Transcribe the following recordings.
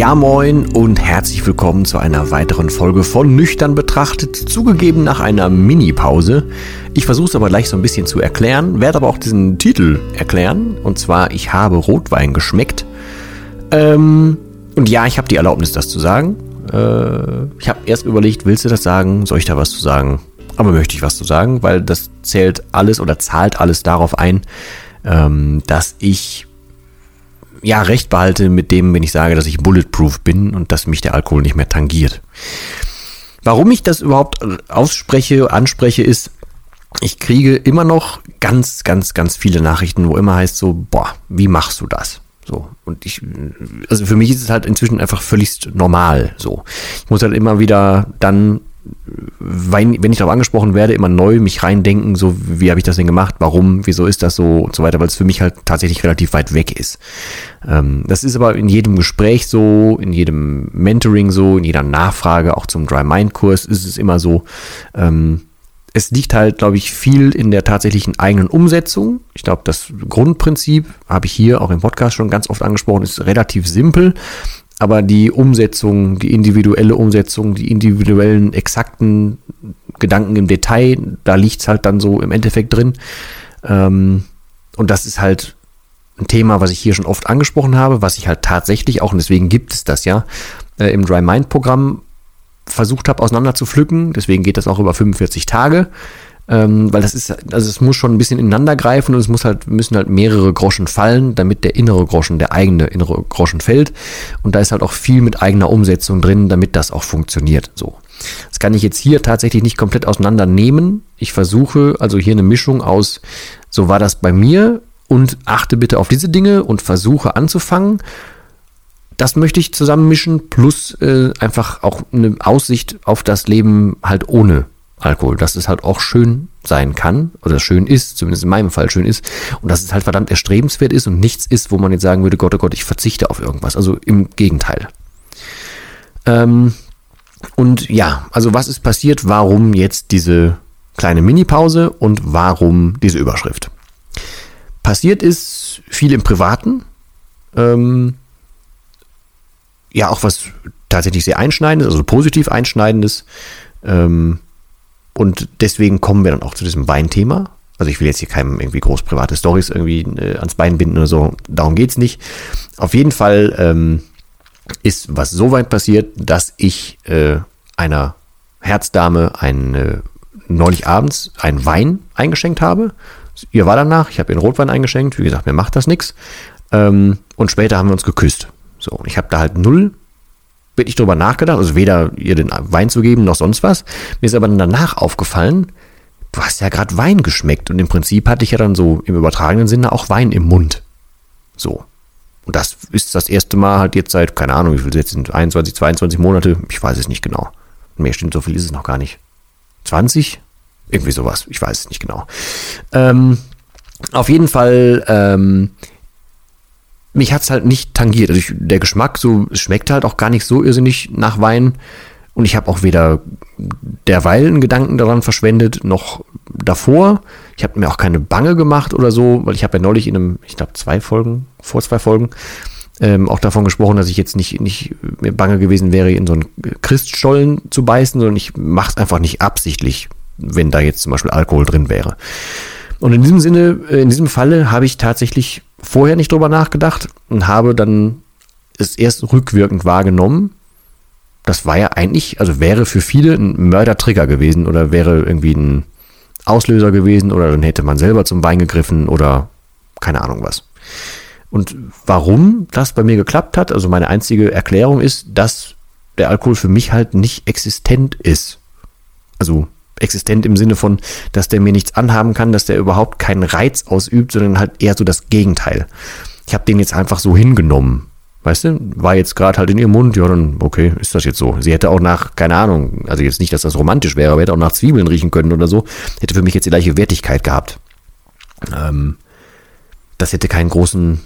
Ja moin und herzlich willkommen zu einer weiteren Folge von Nüchtern betrachtet, zugegeben nach einer Mini-Pause. Ich versuche es aber gleich so ein bisschen zu erklären, werde aber auch diesen Titel erklären. Und zwar, ich habe Rotwein geschmeckt. Ähm, und ja, ich habe die Erlaubnis, das zu sagen. Äh, ich habe erst überlegt, willst du das sagen? Soll ich da was zu sagen? Aber möchte ich was zu sagen, weil das zählt alles oder zahlt alles darauf ein, ähm, dass ich ja, recht behalte mit dem, wenn ich sage, dass ich bulletproof bin und dass mich der Alkohol nicht mehr tangiert. Warum ich das überhaupt ausspreche, anspreche, ist, ich kriege immer noch ganz, ganz, ganz viele Nachrichten, wo immer heißt so, boah, wie machst du das? So. Und ich, also für mich ist es halt inzwischen einfach völlig normal, so. Ich muss halt immer wieder dann wenn, wenn ich darauf angesprochen werde, immer neu mich reindenken, so wie habe ich das denn gemacht, warum, wieso ist das so und so weiter, weil es für mich halt tatsächlich relativ weit weg ist. Ähm, das ist aber in jedem Gespräch so, in jedem Mentoring so, in jeder Nachfrage, auch zum Dry Mind Kurs ist es immer so. Ähm, es liegt halt, glaube ich, viel in der tatsächlichen eigenen Umsetzung. Ich glaube, das Grundprinzip habe ich hier auch im Podcast schon ganz oft angesprochen, ist relativ simpel aber die Umsetzung, die individuelle Umsetzung, die individuellen, exakten Gedanken im Detail, da liegt's halt dann so im Endeffekt drin. Ähm, und das ist halt ein Thema, was ich hier schon oft angesprochen habe, was ich halt tatsächlich auch, und deswegen gibt es das ja, äh, im Dry Mind Programm versucht habe auseinander zu pflücken. Deswegen geht das auch über 45 Tage ähm, weil das ist, also es muss schon ein bisschen ineinander greifen und es muss halt, müssen halt mehrere Groschen fallen, damit der innere Groschen, der eigene innere Groschen fällt. Und da ist halt auch viel mit eigener Umsetzung drin, damit das auch funktioniert. So. Das kann ich jetzt hier tatsächlich nicht komplett auseinandernehmen. Ich versuche also hier eine Mischung aus, so war das bei mir und achte bitte auf diese Dinge und versuche anzufangen. Das möchte ich zusammenmischen, plus äh, einfach auch eine Aussicht auf das Leben halt ohne Alkohol, dass es halt auch schön sein kann oder schön ist, zumindest in meinem Fall schön ist und dass es halt verdammt erstrebenswert ist und nichts ist, wo man jetzt sagen würde, Gott, oh Gott, ich verzichte auf irgendwas. Also im Gegenteil. Ähm, und ja, also was ist passiert? Warum jetzt diese kleine Mini-Pause und warum diese Überschrift? Passiert ist viel im Privaten. Ähm, ja, auch was tatsächlich sehr einschneidendes, also positiv einschneidendes. Ähm, und deswegen kommen wir dann auch zu diesem Weinthema. Also ich will jetzt hier keinem irgendwie groß private Stories irgendwie äh, ans Bein binden oder so. Darum geht's nicht. Auf jeden Fall ähm, ist was so weit passiert, dass ich äh, einer Herzdame ein, äh, neulich abends einen Wein eingeschenkt habe. Ihr war danach, ich habe ihr einen Rotwein eingeschenkt. Wie gesagt, mir macht das nichts. Ähm, und später haben wir uns geküsst. So, ich habe da halt null wirklich drüber nachgedacht, also weder ihr den Wein zu geben noch sonst was. Mir ist aber dann danach aufgefallen, du hast ja gerade Wein geschmeckt und im Prinzip hatte ich ja dann so im übertragenen Sinne auch Wein im Mund. So. Und das ist das erste Mal halt jetzt seit, keine Ahnung, wie viel jetzt sind, 21, 22 Monate, ich weiß es nicht genau. Mehr stimmt, so viel ist es noch gar nicht. 20? Irgendwie sowas, ich weiß es nicht genau. Ähm, auf jeden Fall ähm, mich hat's halt nicht tangiert. Also ich, der Geschmack so schmeckt halt auch gar nicht so irrsinnig nach Wein. Und ich habe auch weder derweil einen Gedanken daran verschwendet, noch davor. Ich habe mir auch keine Bange gemacht oder so, weil ich habe ja neulich in einem, ich glaube, zwei Folgen, vor zwei Folgen, ähm, auch davon gesprochen, dass ich jetzt nicht, nicht mir bange gewesen wäre, in so einen Christstollen zu beißen, sondern ich mache es einfach nicht absichtlich, wenn da jetzt zum Beispiel Alkohol drin wäre. Und in diesem Sinne, äh, in diesem Falle habe ich tatsächlich vorher nicht drüber nachgedacht und habe dann es erst rückwirkend wahrgenommen. Das war ja eigentlich, also wäre für viele ein Mördertrigger gewesen oder wäre irgendwie ein, Auslöser gewesen oder dann hätte man selber zum Wein gegriffen oder keine Ahnung was. Und warum das bei mir geklappt hat, also meine einzige Erklärung ist, dass der Alkohol für mich halt nicht existent ist. Also existent im Sinne von, dass der mir nichts anhaben kann, dass der überhaupt keinen Reiz ausübt, sondern halt eher so das Gegenteil. Ich habe den jetzt einfach so hingenommen. Weißt du, war jetzt gerade halt in ihrem Mund, ja, dann, okay, ist das jetzt so. Sie hätte auch nach, keine Ahnung, also jetzt nicht, dass das romantisch wäre, aber hätte auch nach Zwiebeln riechen können oder so, hätte für mich jetzt die gleiche Wertigkeit gehabt. Ähm, das hätte keinen großen,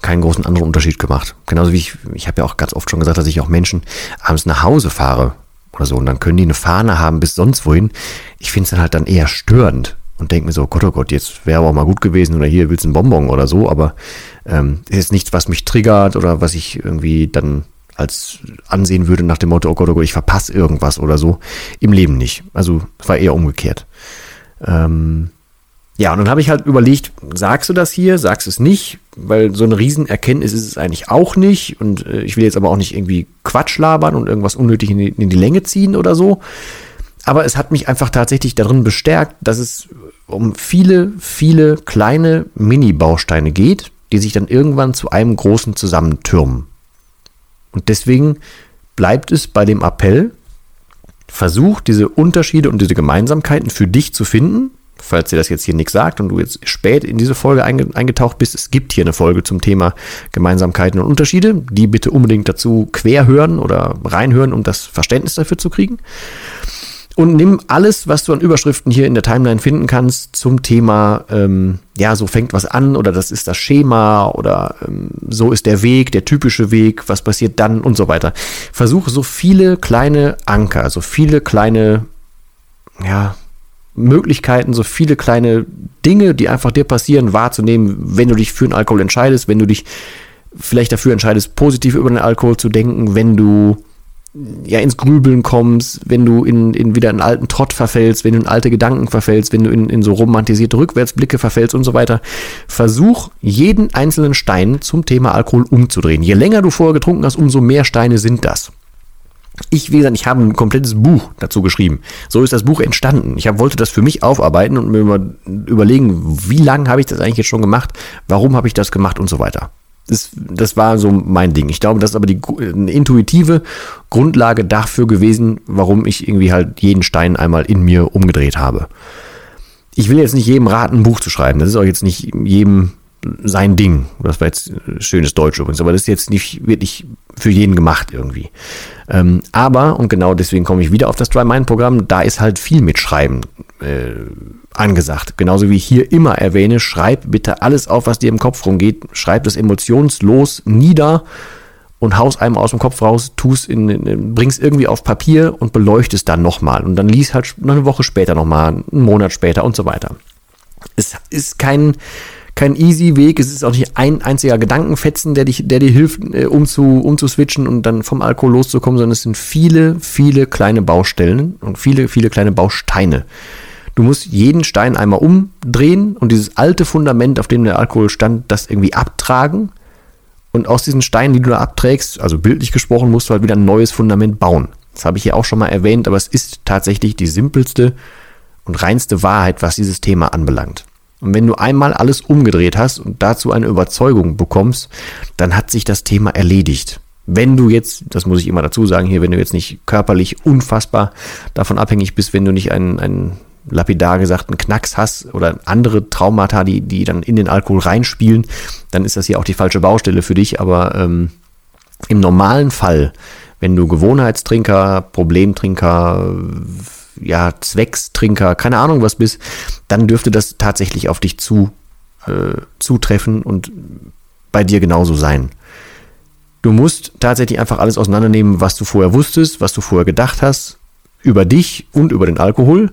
keinen großen anderen Unterschied gemacht. Genauso wie ich, ich habe ja auch ganz oft schon gesagt, dass ich auch Menschen abends nach Hause fahre oder so und dann können die eine Fahne haben bis sonst wohin. Ich finde es dann halt dann eher störend und denke mir so, Gott, oh Gott, jetzt wäre aber auch mal gut gewesen oder hier willst du einen Bonbon oder so, aber ähm, ist nichts, was mich triggert oder was ich irgendwie dann als ansehen würde nach dem Motto, oh Gott, oh Gott, ich verpasse irgendwas oder so. Im Leben nicht. Also es war eher umgekehrt. Ähm, ja, und dann habe ich halt überlegt, sagst du das hier, sagst du es nicht, weil so eine Riesenerkenntnis ist es eigentlich auch nicht und äh, ich will jetzt aber auch nicht irgendwie Quatsch labern und irgendwas unnötig in die, in die Länge ziehen oder so. Aber es hat mich einfach tatsächlich darin bestärkt, dass es um viele, viele kleine Mini-Bausteine geht, die sich dann irgendwann zu einem großen zusammentürmen. Und deswegen bleibt es bei dem Appell, versuch diese Unterschiede und diese Gemeinsamkeiten für dich zu finden falls dir das jetzt hier nichts sagt und du jetzt spät in diese Folge eingetaucht bist, es gibt hier eine Folge zum Thema Gemeinsamkeiten und Unterschiede. Die bitte unbedingt dazu quer hören oder reinhören, um das Verständnis dafür zu kriegen. Und nimm alles, was du an Überschriften hier in der Timeline finden kannst zum Thema, ähm, ja, so fängt was an oder das ist das Schema oder ähm, so ist der Weg, der typische Weg, was passiert dann und so weiter. Versuche so viele kleine Anker, so viele kleine, ja, Möglichkeiten, so viele kleine Dinge, die einfach dir passieren, wahrzunehmen, wenn du dich für den Alkohol entscheidest, wenn du dich vielleicht dafür entscheidest, positiv über den Alkohol zu denken, wenn du ja ins Grübeln kommst, wenn du in, in wieder einen alten Trott verfällst, wenn du in alte Gedanken verfällst, wenn du in, in so romantisierte Rückwärtsblicke verfällst und so weiter. Versuch jeden einzelnen Stein zum Thema Alkohol umzudrehen. Je länger du vorher getrunken hast, umso mehr Steine sind das. Ich, wie gesagt, ich habe ein komplettes Buch dazu geschrieben. So ist das Buch entstanden. Ich hab, wollte das für mich aufarbeiten und mir über, überlegen, wie lange habe ich das eigentlich jetzt schon gemacht, warum habe ich das gemacht und so weiter. Das, das war so mein Ding. Ich glaube, das ist aber die eine intuitive Grundlage dafür gewesen, warum ich irgendwie halt jeden Stein einmal in mir umgedreht habe. Ich will jetzt nicht jedem raten, ein Buch zu schreiben. Das ist auch jetzt nicht jedem sein Ding. Das war jetzt schönes Deutsch übrigens, aber das ist jetzt nicht wirklich für jeden gemacht irgendwie. Ähm, aber, und genau deswegen komme ich wieder auf das Dry Mind Programm, da ist halt viel mit Schreiben äh, angesagt. Genauso wie ich hier immer erwähne, schreib bitte alles auf, was dir im Kopf rumgeht. Schreib das emotionslos nieder und haus einem aus dem Kopf raus, tust in, in bringst irgendwie auf Papier und beleuchtest dann nochmal. Und dann liest halt eine Woche später nochmal, einen Monat später und so weiter. Es ist kein, kein easy Weg. Es ist auch nicht ein einziger Gedankenfetzen, der, dich, der dir hilft, äh, um, zu, switchen und dann vom Alkohol loszukommen, sondern es sind viele, viele kleine Baustellen und viele, viele kleine Bausteine. Du musst jeden Stein einmal umdrehen und dieses alte Fundament, auf dem der Alkohol stand, das irgendwie abtragen. Und aus diesen Steinen, die du da abträgst, also bildlich gesprochen, musst du halt wieder ein neues Fundament bauen. Das habe ich hier auch schon mal erwähnt, aber es ist tatsächlich die simpelste und reinste Wahrheit, was dieses Thema anbelangt. Und wenn du einmal alles umgedreht hast und dazu eine Überzeugung bekommst, dann hat sich das Thema erledigt. Wenn du jetzt, das muss ich immer dazu sagen hier, wenn du jetzt nicht körperlich unfassbar davon abhängig bist, wenn du nicht einen, einen lapidar gesagten Knacks hast oder andere Traumata, die, die dann in den Alkohol reinspielen, dann ist das hier auch die falsche Baustelle für dich. Aber ähm, im normalen Fall, wenn du Gewohnheitstrinker, Problemtrinker, ja, Zweckstrinker, keine Ahnung was bist, dann dürfte das tatsächlich auf dich zu, äh, zutreffen und bei dir genauso sein. Du musst tatsächlich einfach alles auseinandernehmen, was du vorher wusstest, was du vorher gedacht hast, über dich und über den Alkohol.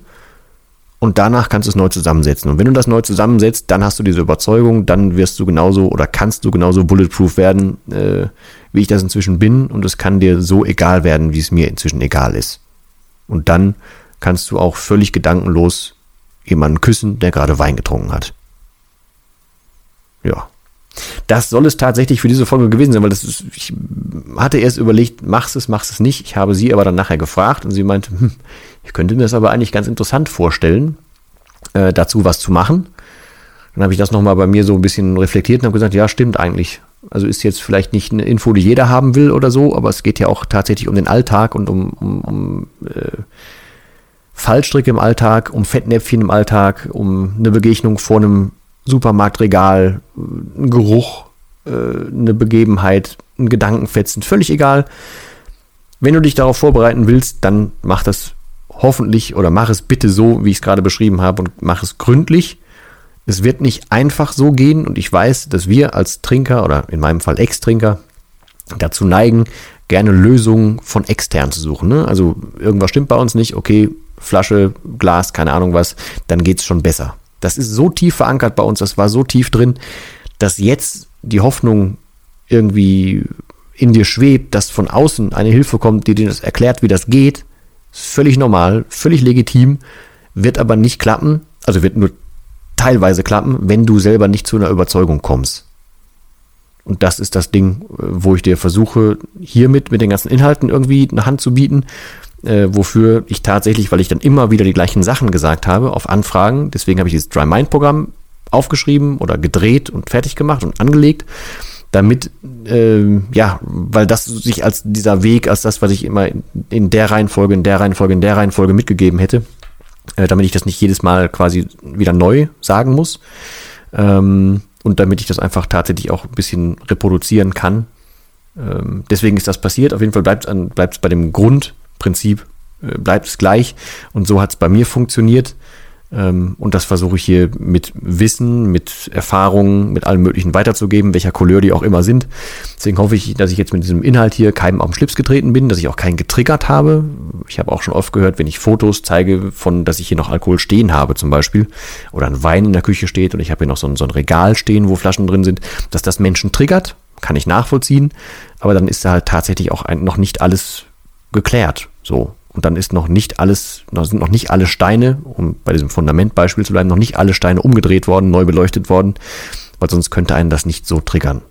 Und danach kannst du es neu zusammensetzen. Und wenn du das neu zusammensetzt, dann hast du diese Überzeugung, dann wirst du genauso oder kannst du genauso bulletproof werden, äh, wie ich das inzwischen bin. Und es kann dir so egal werden, wie es mir inzwischen egal ist. Und dann kannst du auch völlig gedankenlos jemanden küssen, der gerade Wein getrunken hat. Ja. Das soll es tatsächlich für diese Folge gewesen sein, weil das ist, ich hatte erst überlegt, machst es, machst es nicht. Ich habe sie aber dann nachher gefragt und sie meinte, hm, ich könnte mir das aber eigentlich ganz interessant vorstellen. äh, dazu was zu machen. Dann habe ich das nochmal bei mir so ein bisschen reflektiert und habe gesagt, ja, stimmt eigentlich. Also ist jetzt vielleicht nicht eine Info, die jeder haben will oder so, aber es geht ja auch tatsächlich um den Alltag und um, um, um äh, Fallstricke im Alltag, um Fettnäpfchen im Alltag, um eine Begegnung vor einem Supermarktregal, ein Geruch, äh, eine Begebenheit, ein Gedankenfetzen, völlig egal. Wenn du dich darauf vorbereiten willst, dann mach das hoffentlich oder mach es bitte so, wie ich es gerade beschrieben habe und mach es gründlich. Es wird nicht einfach so gehen und ich weiß, dass wir als Trinker oder in meinem Fall Ex-Trinker dazu neigen, gerne Lösungen von extern zu suchen. Ne? Also irgendwas stimmt bei uns nicht, okay, Flasche, Glas, keine Ahnung was, dann geht es schon besser. Das ist so tief verankert bei uns, das war so tief drin, dass jetzt die Hoffnung irgendwie in dir schwebt, dass von außen eine Hilfe kommt, die dir das erklärt, wie das geht, ist völlig normal, völlig legitim, wird aber nicht klappen, also wird nur teilweise klappen, wenn du selber nicht zu einer Überzeugung kommst. Und das ist das Ding, wo ich dir versuche, hiermit mit den ganzen Inhalten irgendwie eine Hand zu bieten, äh, wofür ich tatsächlich, weil ich dann immer wieder die gleichen Sachen gesagt habe auf Anfragen, deswegen habe ich dieses Dry Mind Programm aufgeschrieben oder gedreht und fertig gemacht und angelegt, damit, äh, ja, weil das sich als dieser Weg, als das, was ich immer in, in der Reihenfolge, in der Reihenfolge, in der Reihenfolge mitgegeben hätte, äh, damit ich das nicht jedes Mal quasi wieder neu sagen muss. Ähm, und damit ich das einfach tatsächlich auch ein bisschen reproduzieren kann. Ähm, deswegen ist das passiert. Auf jeden Fall bleibt es bei dem Grundprinzip, äh, bleibt es gleich. Und so hat es bei mir funktioniert. Ähm, und das versuche ich hier mit Wissen, mit Erfahrungen, mit allem Möglichen weiterzugeben, welcher Couleur die auch immer sind. Deswegen hoffe ich, dass ich jetzt mit diesem Inhalt hier keinem auf den Schlips getreten bin, dass ich auch keinen getriggert habe. Ich habe auch schon oft gehört, wenn ich Fotos zeige von, dass ich hier noch Alkohol stehen habe zum Beispiel oder ein Wein in der Küche steht und ich habe hier noch so ein, so ein Regal stehen, wo Flaschen drin sind, dass das Menschen triggert, kann ich nachvollziehen. Aber dann ist da halt tatsächlich auch ein, noch nicht alles geklärt. So, und dann ist noch nicht alles, noch sind noch nicht alle Steine, um bei diesem Fundamentbeispiel zu bleiben, noch nicht alle Steine umgedreht worden, neu beleuchtet worden, weil sonst könnte einen das nicht so triggern.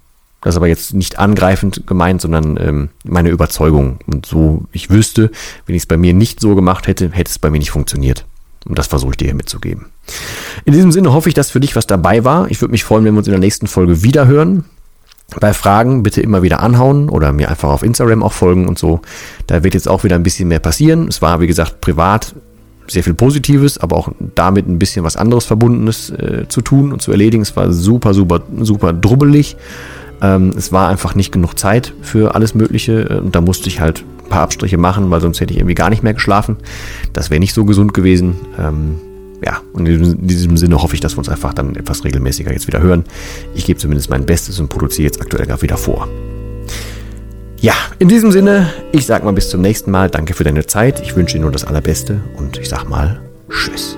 Das ist aber jetzt nicht angreifend gemeint, sondern ähm, meine Überzeugung. Und so, ich wüsste, wenn ich es bei mir nicht so gemacht hätte, hätte es bei mir nicht funktioniert. Und das versuche ich dir hier mitzugeben. In diesem Sinne hoffe ich, dass für dich was dabei war. Ich würde mich freuen, wenn wir uns in der nächsten Folge wieder hören. Bei Fragen bitte immer wieder anhauen oder mir einfach auf Instagram auch folgen und so. Da wird jetzt auch wieder ein bisschen mehr passieren. Es war, wie gesagt, privat sehr viel Positives, aber auch damit ein bisschen was anderes Verbundenes äh, zu tun und zu erledigen. Es war super, super, super drubbelig. Ähm, es war einfach nicht genug Zeit für alles Mögliche äh, und da musste ich halt ein paar Abstriche machen, weil sonst hätte ich irgendwie gar nicht mehr geschlafen. Das wäre nicht so gesund gewesen. Ähm, ja, und in diesem Sinne hoffe ich, dass wir uns einfach dann etwas regelmäßiger jetzt wieder hören. Ich gebe zumindest mein Bestes und produziere jetzt aktuell gerade wieder vor. Ja, in diesem Sinne, ich sag mal bis zum nächsten Mal. Danke für deine Zeit. Ich wünsche dir nur das Allerbeste und ich sag mal Tschüss.